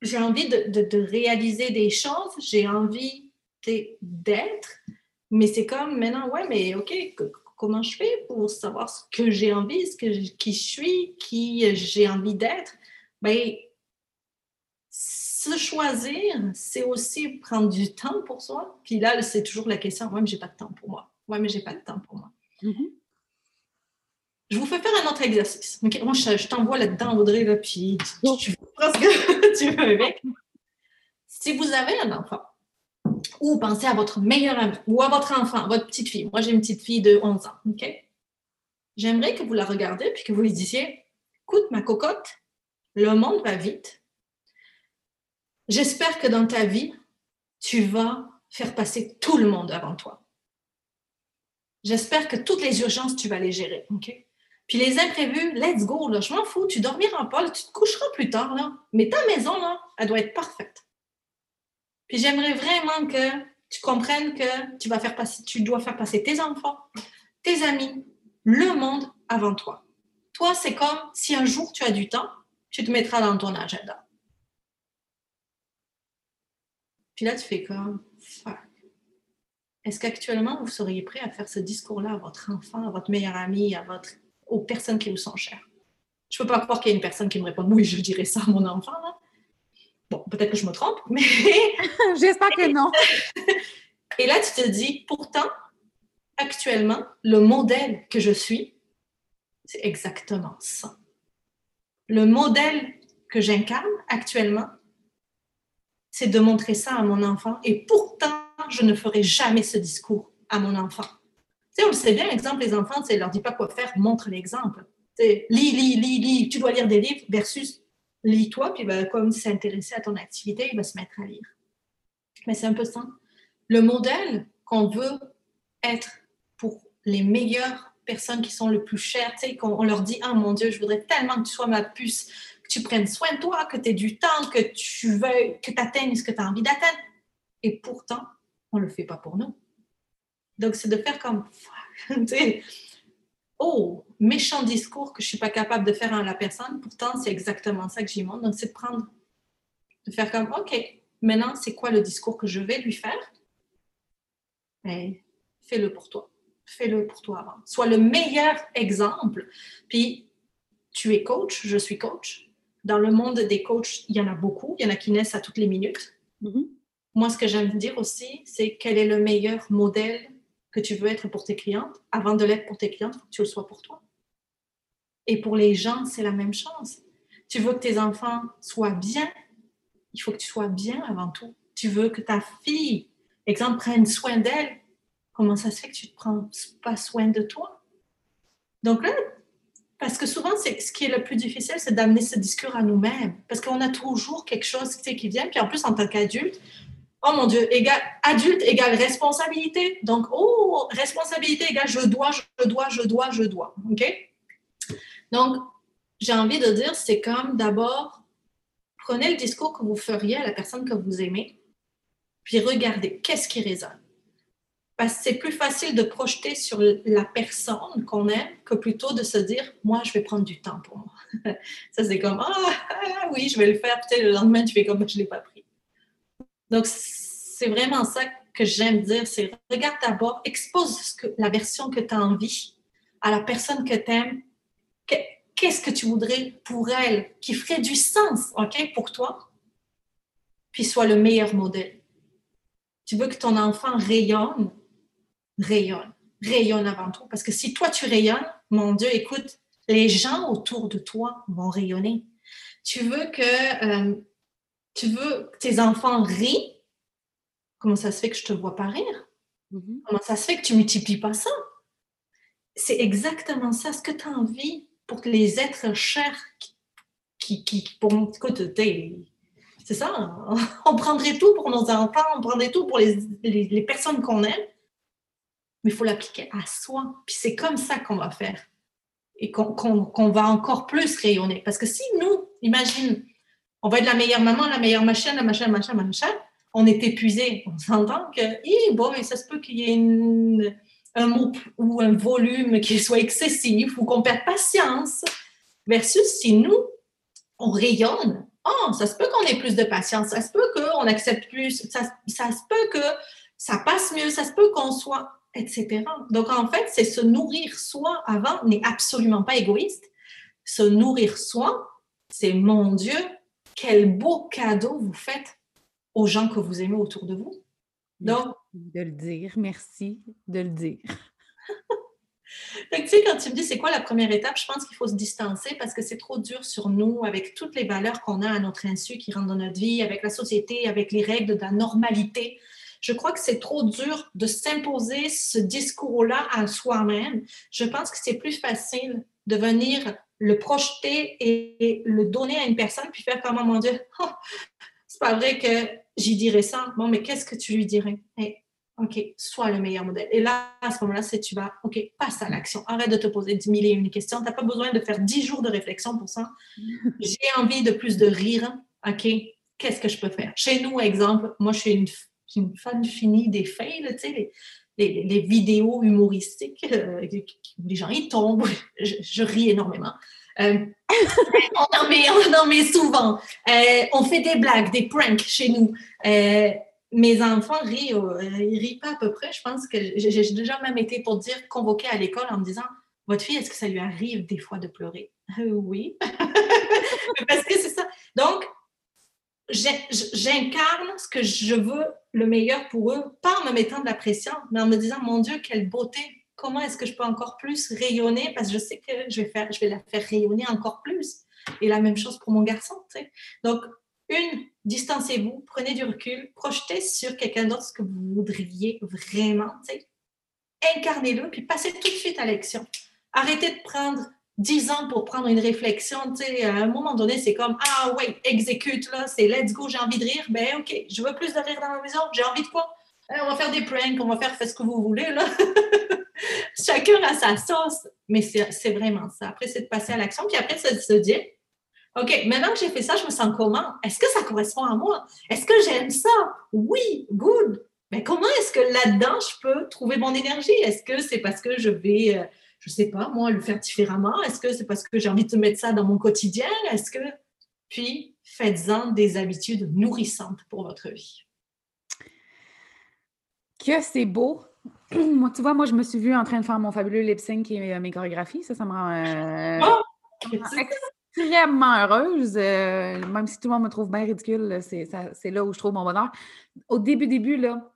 j'ai envie de, réaliser des choses, j'ai envie d'être, mais c'est comme maintenant, ouais, mais OK, comment je fais pour savoir ce que j'ai envie, ce que qui je suis, qui j'ai envie d'être? Ben, se choisir, c'est aussi prendre du temps pour soi. Puis là, c'est toujours la question, mais j'ai pas de temps pour moi. Ouais, mais j'ai pas de temps pour moi. Mm-hmm. Je vous fais faire un autre exercice. Moi, je, t'envoie là-dedans, Audrey, là, puis tu, prends ce que tu veux avec. Si vous avez un enfant, ou pensez à votre meilleur ami, ou à votre enfant, votre petite fille. Moi, j'ai une petite fille de 11 ans, OK? J'aimerais que vous la regardiez, puis que vous lui disiez, écoute, ma cocotte, le monde va vite. J'espère que dans ta vie, tu vas faire passer tout le monde avant toi. J'espère que toutes les urgences, tu vas les gérer? Puis les imprévus, let's go, là, je m'en fous, tu dormiras pas, tu te coucheras plus tard, là. Mais ta maison, là, elle doit être parfaite. Puis j'aimerais vraiment que tu comprennes que tu, vas faire passer, tu dois faire passer tes enfants, tes amis, le monde avant toi. Toi, c'est comme si un jour tu as du temps, tu te mettras dans ton agenda. Puis là, tu fais comme, fuck. Est-ce qu'actuellement, vous seriez prêt à faire ce discours-là à votre enfant, à votre meilleur ami, à votre aux personnes qui vous sont chères? Je ne peux pas croire qu'il y ait une personne qui me réponde oui, je dirais ça à mon enfant. Bon, peut-être que je me trompe, mais. J'espère que non. Et là, tu te dis, pourtant, actuellement, le modèle que je suis, c'est exactement ça. Le modèle que j'incarne actuellement, c'est de montrer ça à mon enfant. Et pourtant, je ne ferai jamais ce discours à mon enfant on le sait bien, exemple, les enfants, tu ne leur dis pas quoi faire, montre l'exemple. Lis, lis, lis, lis, tu dois lire des livres versus lis-toi, puis ben, comme s'est intéressé à ton activité, il va se mettre à lire. Mais c'est un peu ça. Le modèle qu'on veut être pour les meilleures personnes qui sont le plus chères, tu sais, qu'on leur dit, ah mon Dieu, je voudrais tellement que tu sois ma puce, que tu prennes soin de toi, que tu aies du temps, que tu veux, que tu atteignes ce que tu as envie d'atteindre. Et pourtant, on ne le fait pas pour nous. Donc, c'est de faire comme, oh, méchant discours que je ne suis pas capable de faire à la personne, pourtant, c'est exactement ça que j'y montre. Donc, c'est de prendre, de faire comme, OK, maintenant, c'est quoi le discours que je vais lui faire? Ben, fais-le pour toi. Fais-le pour toi avant. Sois le meilleur exemple. Puis, tu es coach, je suis coach. Dans le monde des coachs, il y en a beaucoup. Il y en a qui naissent à toutes les minutes. Mm-hmm. Moi, ce que j'aime dire aussi, c'est quel est le meilleur modèle que tu veux être pour tes clientes, avant de l'être pour tes clientes, il faut que tu le sois pour toi. Et pour les gens, c'est la même chose. Tu veux que tes enfants soient bien, il faut que tu sois bien avant tout. Tu veux que ta fille, exemple, prenne soin d'elle. Comment ça se fait que tu ne prends pas soin de toi? Donc là, parce que souvent, c'est ce qui est le plus difficile, c'est d'amener ce discours à nous-mêmes. Parce qu'on a toujours quelque chose qui vient. Puis en plus, en tant qu'adulte, oh mon Dieu, adulte égale responsabilité. Donc, oh, responsabilité égale je dois, je dois, je dois, je dois. OK? Donc, j'ai envie de dire, c'est comme d'abord, prenez le discours que vous feriez à la personne que vous aimez, puis regardez qu'est-ce qui résonne. Parce que c'est plus facile de projeter sur la personne qu'on aime que plutôt de se dire, moi, je vais prendre du temps pour moi. Ça, c'est comme, ah, ah oui, je vais le faire. Peut-être le lendemain, tu fais comme, je ne l'ai pas pris. Donc, c'est vraiment ça que j'aime dire, c'est regarde d'abord, expose la version que tu as envie à la personne que tu aimes. Qu'est-ce que tu voudrais pour elle qui ferait du sens, OK, pour toi? Puis soit le meilleur modèle. Tu veux que ton enfant rayonne, rayonne, rayonne avant tout. Parce que si toi tu rayonnes, mon Dieu, écoute, les gens autour de toi vont rayonner. Tu veux que euh, tu veux que tes enfants rient, comment ça se fait que je te vois pas rire? Mm-hmm. Comment ça se fait que tu multiplies pas ça? C'est exactement ça, ce que tu as envie pour que les êtres chers qui, qui, pour écoute, c'est ça, on prendrait tout pour nos enfants, on prendrait tout pour les, les, personnes qu'on aime, mais il faut l'appliquer à soi. Puis c'est comme ça qu'on va faire et qu'on va encore plus rayonner. Parce que si nous, imagine, on va être la meilleure maman, la meilleure machin, la machin, machin, machin. On est épuisé. On s'entend que, bon, ça se peut qu'il y ait un mot ou un volume qui soit excessif ou qu'on perde patience. Versus si nous, on rayonne, oh, ça se peut qu'on ait plus de patience, ça se peut qu'on accepte plus, ça, ça se peut que ça passe mieux, ça se peut qu'on soit. etc. Donc, en fait, c'est se nourrir soi avant n'est absolument pas égoïste. Se nourrir soi, c'est mon Dieu, quel beau cadeau vous faites aux gens que vous aimez autour de vous. Donc, de le dire, merci de le dire. tu sais, quand tu me dis c'est quoi la première étape, je pense qu'il faut se distancer parce que c'est trop dur sur nous avec toutes les valeurs qu'on a à notre insu qui rentrent dans notre vie, avec la société, avec les règles de la normalité. Je crois que c'est trop dur de s'imposer ce discours-là à soi-même. Je pense que c'est plus facile de venir le projeter et, le donner à une personne puis faire comme, mon Dieu, oh, c'est pas vrai que j'y dirais ça. Bon, mais qu'est-ce que tu lui dirais? OK, sois le meilleur modèle. Et là, à ce moment-là, c'est tu vas, OK, passe à l'action. Arrête de te poser 10 000 et une questions. Tu n'as pas besoin de faire 10 jours de réflexion pour ça. J'ai envie de plus de rire. OK, qu'est-ce que je peux faire? Chez nous, exemple, moi, je suis une, une fan finie des faits, tu sais, les, les, vidéos humoristiques euh, les gens ils tombent. Je, ris énormément. Euh, on, en met, souvent. Euh, on fait des blagues, des pranks chez nous mes enfants rient, ils rient pas à peu près. Je pense que j'ai déjà même été pour dire convoqué à l'école en me disant Votre fille, est-ce que ça lui arrive des fois de pleurer Oui. Parce que c'est ça. Donc, j'incarne ce que je veux le meilleur pour eux, pas en me mettant de la pression, mais en me disant Mon Dieu, quelle beauté Comment est-ce que je peux encore plus rayonner? Parce que je sais que je vais, faire, la faire rayonner encore plus. Et la même chose pour mon garçon. Donc, une, distancez-vous, prenez du recul, projetez sur quelqu'un d'autre ce que vous voudriez vraiment, incarnez-le, puis passez tout de suite à l'action. Arrêtez de prendre dix ans pour prendre une réflexion, à un moment donné, c'est comme, ah ouais, exécute, là, c'est let's go, j'ai envie de rire, ben ok, je veux plus de rire dans ma maison, j'ai envie de quoi? on va faire des pranks, on va faire, ce que vous voulez, là. Chacun a sa sauce, mais c'est vraiment ça. Après, c'est de passer à l'action, puis après, c'est de se dire, OK, maintenant que j'ai fait ça, je me sens comment? Est-ce que ça correspond à moi? Est-ce que j'aime ça? Oui, good. Mais comment est-ce que là-dedans, je peux trouver mon énergie? Est-ce que c'est parce que je vais, euh, je ne sais pas, moi, le faire différemment? Est-ce que c'est parce que j'ai envie de mettre ça dans mon quotidien? Est-ce que. Puis, faites-en des habitudes nourrissantes pour votre vie. Que c'est beau. moi, tu vois, moi, je me suis vue en train de faire mon fabuleux lip sync et euh, mes chorégraphies. Ça, ça me rend. Euh, oh! extrêmement heureuse, euh, même si tout le monde me trouve bien ridicule, c'est là où je trouve mon bonheur. Au début, début là,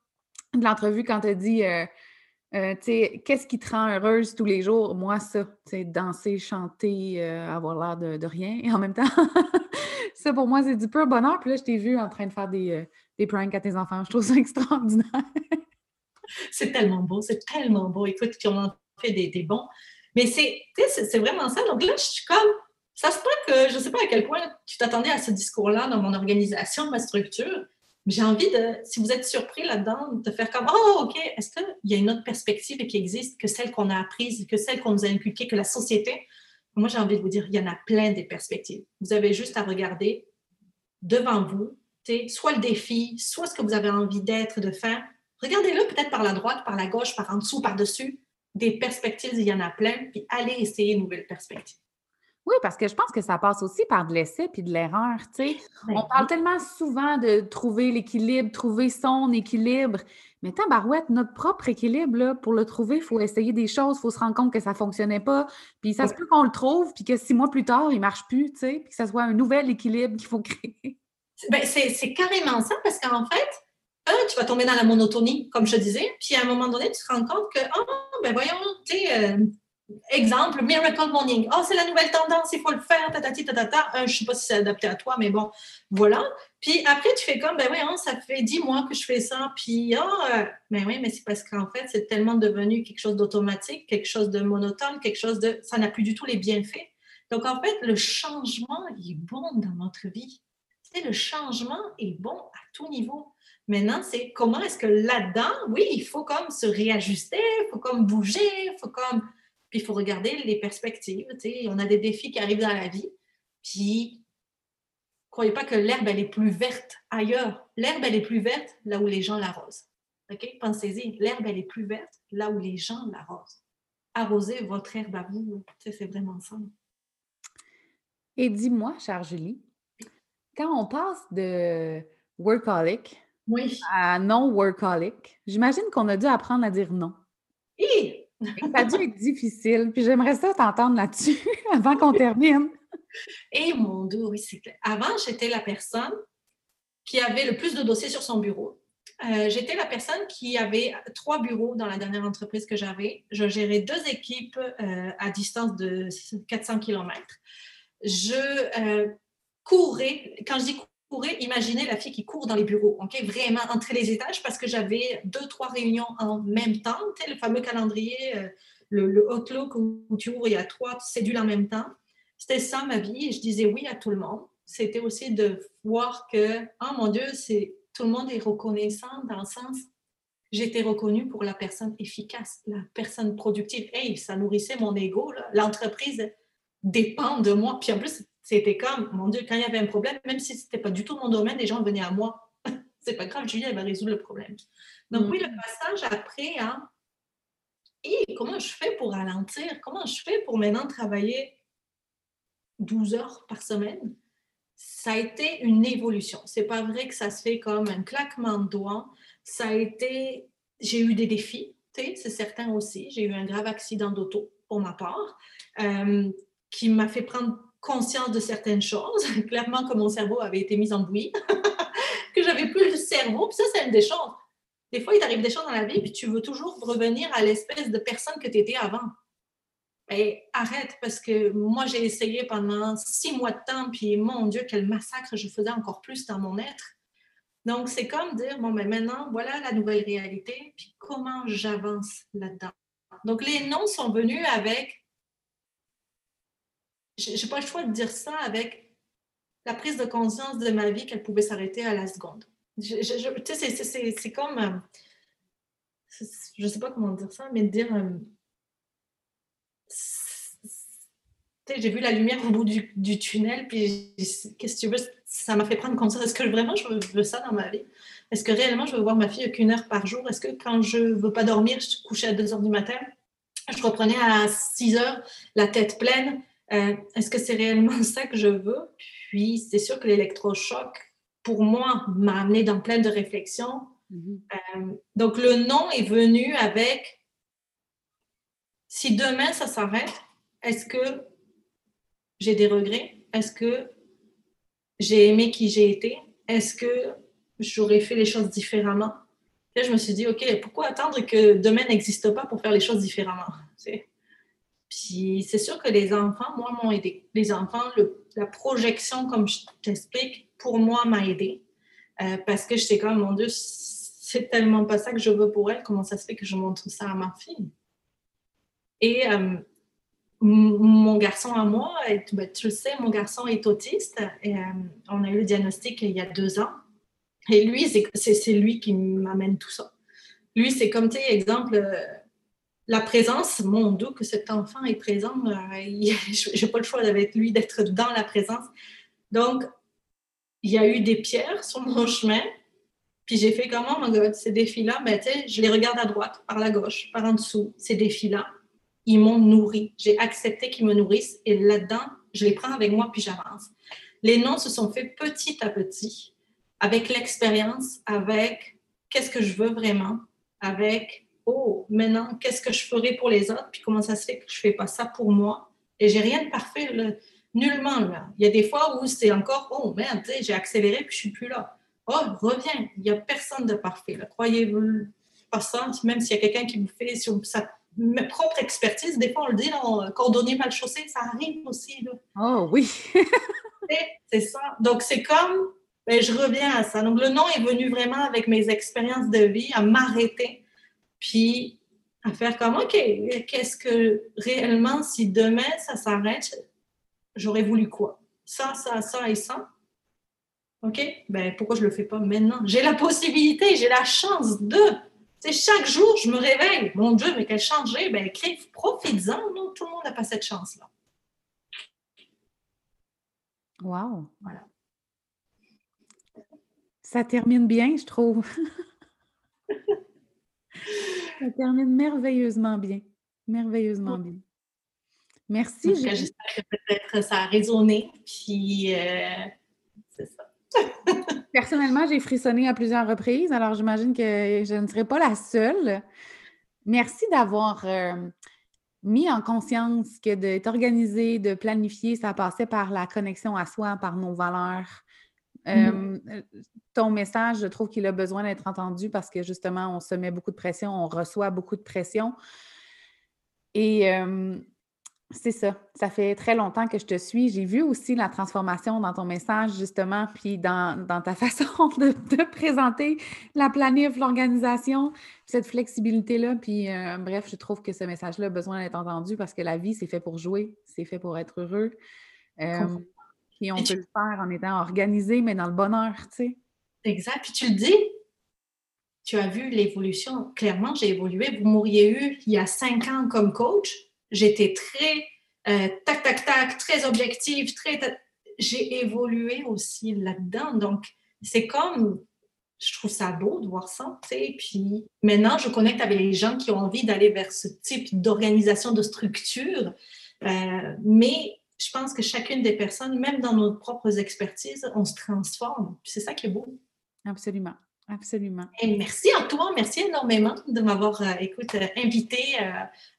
de l'entrevue, quand tu as dit euh, euh, qu'est-ce qui te rend heureuse tous les jours? Moi, ça, danser, chanter, avoir l'air de, rien. Et en même temps, ça pour moi, c'est du pur bonheur. Puis là, je t'ai vu en train de faire des, des pranks à tes enfants. Je trouve ça extraordinaire. c'est tellement beau, c'est tellement beau. Écoute, puis on en fait des, des bons. Mais c'est vraiment ça. Donc là, je suis comme ça se peut que je ne sais pas à quel point tu t'attendais à ce discours-là dans mon organisation, ma structure. J'ai envie de, si vous êtes surpris là-dedans, de faire comme Oh, OK, est-ce qu'il y a une autre perspective qui existe que celle qu'on a apprise, que celle qu'on nous a inculquée, que la société? Moi, j'ai envie de vous dire, il y en a plein des perspectives. Vous avez juste à regarder devant vous, soit le défi, soit ce que vous avez envie d'être, de faire. Regardez-le peut-être par la droite, par la gauche, par en dessous, par-dessus. Des perspectives, il y en a plein, puis allez essayer une nouvelle perspective. Oui, parce que je pense que ça passe aussi par de l'essai puis de l'erreur. Tu sais. On parle tellement souvent de trouver l'équilibre, trouver son équilibre. Mais tant barouette, notre propre équilibre, pour le trouver, il faut essayer des choses, il faut se rendre compte que ça ne fonctionnait pas. Puis ça se peut qu'on le trouve, puis que six mois plus tard, il ne marche plus, tu sais, puis que ça soit un nouvel équilibre qu'il faut créer. Ben, c'est carrément ça, parce qu'en fait, un, tu vas tomber dans la monotonie, comme je disais, puis à un moment donné, tu te rends compte que, oh, ben voyons, tu sais, euh, Exemple, Miracle Morning. Oh, c'est la nouvelle tendance, il faut le faire, tatati, tatata. je ne sais pas si c'est adapté à toi, mais bon, voilà. Puis après, tu fais comme, ben oui, ça fait dix mois que je fais ça. Puis, oh, ben oui, mais c'est parce qu'en fait, c'est tellement devenu quelque chose d'automatique, quelque chose de monotone, quelque chose de. Ça n'a plus du tout les bienfaits. Donc, en fait, le changement est bon dans notre vie. C'est le changement est bon à tout niveau. Maintenant, c'est comment est-ce que là-dedans, oui, il faut comme se réajuster, il faut comme bouger, il faut comme puis il faut regarder les perspectives. On a des défis qui arrivent dans la vie. Puis, croyez pas que l'herbe, elle est plus verte ailleurs. L'herbe, elle est plus verte là où les gens l'arrosent. OK? Pensez-y. L'herbe, elle est plus verte là où les gens l'arrosent. Arrosez votre herbe à vous. C'est vraiment ça. Et dis-moi, chère Julie, quand on passe de workaholic à non-workaholic, j'imagine qu'on a dû apprendre à dire non. Ça a dû être difficile. Puis j'aimerais ça t'entendre là-dessus avant qu'on termine. Et mon Dieu, oui, c'est clair. Avant, j'étais la personne qui avait le plus de dossiers sur son bureau. Euh, j'étais la personne qui avait trois bureaux dans la dernière entreprise que j'avais. Je gérais deux équipes euh, à distance de 400 km. Je euh, courais, quand je dis courais, imaginez la fille qui court dans les bureaux, ok, vraiment entre les étages parce que j'avais deux, trois réunions en même temps, le fameux calendrier, le, le, Outlook où tu ouvres, il y a trois cédules en même temps. C'était ça ma vie et je disais oui à tout le monde. C'était aussi de voir que, oh mon Dieu, c'est tout le monde est reconnaissant dans le sens, j'étais reconnue pour la personne efficace, la personne productive. Hey, ça nourrissait mon ego. L'entreprise dépend de moi. Puis en plus, c'était comme, mon Dieu, quand il y avait un problème, même si ce n'était pas du tout mon domaine, les gens venaient à moi. c'est pas grave, Julie, elle va résoudre le problème. Donc, oui, le mm. passage après hein, et comment je fais pour ralentir? Comment je fais pour maintenant travailler 12 heures par semaine? ça a été une évolution. C'est pas vrai que ça se fait comme un claquement de doigts. Ça a été, j'ai eu des défis, c'est certain aussi. J'ai eu un grave accident d'auto pour ma part, euh, qui m'a fait prendre conscience de certaines choses. Clairement que mon cerveau avait été mis en bouillie, que j'avais plus le cerveau. Puis ça, c'est une des choses. Des fois, il t'arrive des choses dans la vie, puis tu veux toujours revenir à l'espèce de personne que tu étais avant arrête parce que moi, j'ai essayé pendant six mois de temps, puis mon Dieu, quel massacre je faisais encore plus dans mon être. Donc, c'est comme dire, bon, mais maintenant, voilà la nouvelle réalité, puis comment j'avance là-dedans. Donc, les noms sont venus avec, j'ai pas le choix de dire ça, avec la prise de conscience de ma vie qu'elle pouvait s'arrêter à la seconde. tu sais, c'est comme, euh, je sais pas comment dire ça, mais dire, euh, j'ai vu la lumière au bout du, tunnel, puis qu'est-ce que tu veux, ça m'a fait prendre conscience. Est-ce que vraiment je veux, ça dans ma vie? Est-ce que réellement je veux voir ma fille qu'une heure par jour? Est-ce que quand je veux pas dormir, je couchais à 2 heures du matin, je reprenais à 6 heures la tête pleine? Euh, est-ce que c'est réellement ça que je veux? Puis c'est sûr que l'électrochoc, pour moi, m'a amené dans plein de réflexions. Mm-hmm. Euh, donc le nom est venu avec si demain ça s'arrête, est-ce que j'ai des regrets? Est-ce que j'ai aimé qui j'ai été? Est-ce que j'aurais fait les choses différemment? Là, je me suis dit, OK, pourquoi attendre que demain n'existe pas pour faire les choses différemment? Puis c'est sûr que les enfants, moi, m'ont aidé. Les enfants, la projection, comme je t'explique, pour moi, m'a aidé. Euh, parce que je sais comme, mon Dieu, c'est tellement pas ça que je veux pour elle, comment ça se fait que je montre ça à ma fille? Et euh, mon garçon à moi, ben, tu le sais, mon garçon est autiste. Et, euh, on a eu le diagnostic il y a deux ans. Et lui, c'est lui qui m'amène tout ça. Lui, c'est comme, tu sais, exemple, la présence, mon Dieu, que cet enfant est présent, euh, je n'ai pas le choix avec lui d'être dans la présence. Donc, il y a eu des pierres sur mon chemin. Puis j'ai fait comment, mon God, ces défis-là, ben, je les regarde à droite, par la gauche, par en dessous, ces défis-là ils m'ont nourri. J'ai accepté qu'ils me nourrissent et là-dedans, je les prends avec moi puis j'avance. Les noms se sont faits petit à petit, avec l'expérience, avec qu'est-ce que je veux vraiment, avec oh, maintenant, qu'est-ce que je ferai pour les autres, puis comment ça se fait que je fais pas ça pour moi? Et j'ai rien de parfait, là. nullement. Là. Il y a des fois où c'est encore, oh merde, j'ai accéléré puis je suis plus là. Oh, reviens, il n'y a personne de parfait. Croyez-vous pas ça, même s'il y a quelqu'un qui vous fait sur sa ma propre expertise, des fois on le dit, là, cordonnier mal chaussé, ça arrive aussi. Là. Oh oui! c'est ça. Donc c'est comme, ben, je reviens à ça. Donc le nom est venu vraiment avec mes expériences de vie, à m'arrêter, puis à faire comme, OK, qu'est-ce que réellement, si demain ça s'arrête, j'aurais voulu quoi? Ça, ça, ça et ça. OK? Ben, pourquoi je ne le fais pas maintenant? J'ai la possibilité, j'ai la chance de chaque jour, je me réveille. Mon Dieu, mais quel changé. Ben, profites-en. Non, tout le monde n'a pas cette chance-là. Wow. Voilà. Ça termine bien, je trouve. Ça termine merveilleusement bien. Merveilleusement bien. Merci. J'espère que peut-être ça a résonné. Puis, euh, c'est ça. Personnellement, j'ai frissonné à plusieurs reprises, alors j'imagine que je ne serai pas la seule. Merci d'avoir euh, mis en conscience que d'être organisé, de planifier, ça passait par la connexion à soi, par nos valeurs. Mm-hmm. Euh, ton message, je trouve qu'il a besoin d'être entendu parce que justement, on se met beaucoup de pression, on reçoit beaucoup de pression. Et c'est ça. Ça fait très longtemps que je te suis. J'ai vu aussi la transformation dans ton message, justement, puis dans, ta façon de, te présenter la planif, l'organisation, cette flexibilité-là. Puis, euh, bref, je trouve que ce message-là a besoin d'être entendu parce que la vie, c'est fait pour jouer, c'est fait pour être heureux. Euh, puis, on peut le faire en étant organisé, mais dans le bonheur, tu sais. Exact. Puis, tu le dis, tu as vu l'évolution. Clairement, j'ai évolué. Vous m'auriez eu il y a cinq ans comme coach j'étais très euh, tac, tac, tac, très objective, très. J'ai évolué aussi là-dedans. Donc, c'est comme. Je trouve ça beau de voir ça, tu sais. Puis maintenant, je connecte avec les gens qui ont envie d'aller vers ce type d'organisation, de structure. Euh, mais je pense que chacune des personnes, même dans nos propres expertises, on se transforme. C'est ça qui est beau. Absolument. Absolument. Et merci à toi, merci énormément de m'avoir, euh, écoute, euh, invité euh,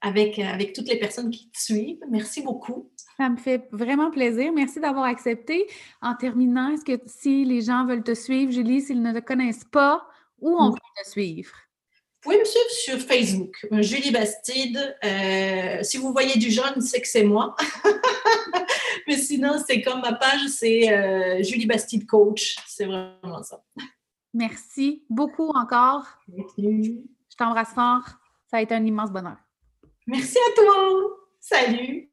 avec, avec toutes les personnes qui te suivent. Merci beaucoup. Ça me fait vraiment plaisir. Merci d'avoir accepté. En terminant, est-ce que si les gens veulent te suivre, Julie, s'ils ne te connaissent pas, où on peut te suivre? Vous pouvez me suivre sur Facebook, Julie Bastide. si vous voyez du jaune, c'est que c'est moi. Mais sinon, c'est comme ma page, c'est Julie Bastide Coach. C'est vraiment ça. Merci beaucoup encore. Merci. Je t'embrasse fort. Ça a été un immense bonheur. Merci à toi. Salut.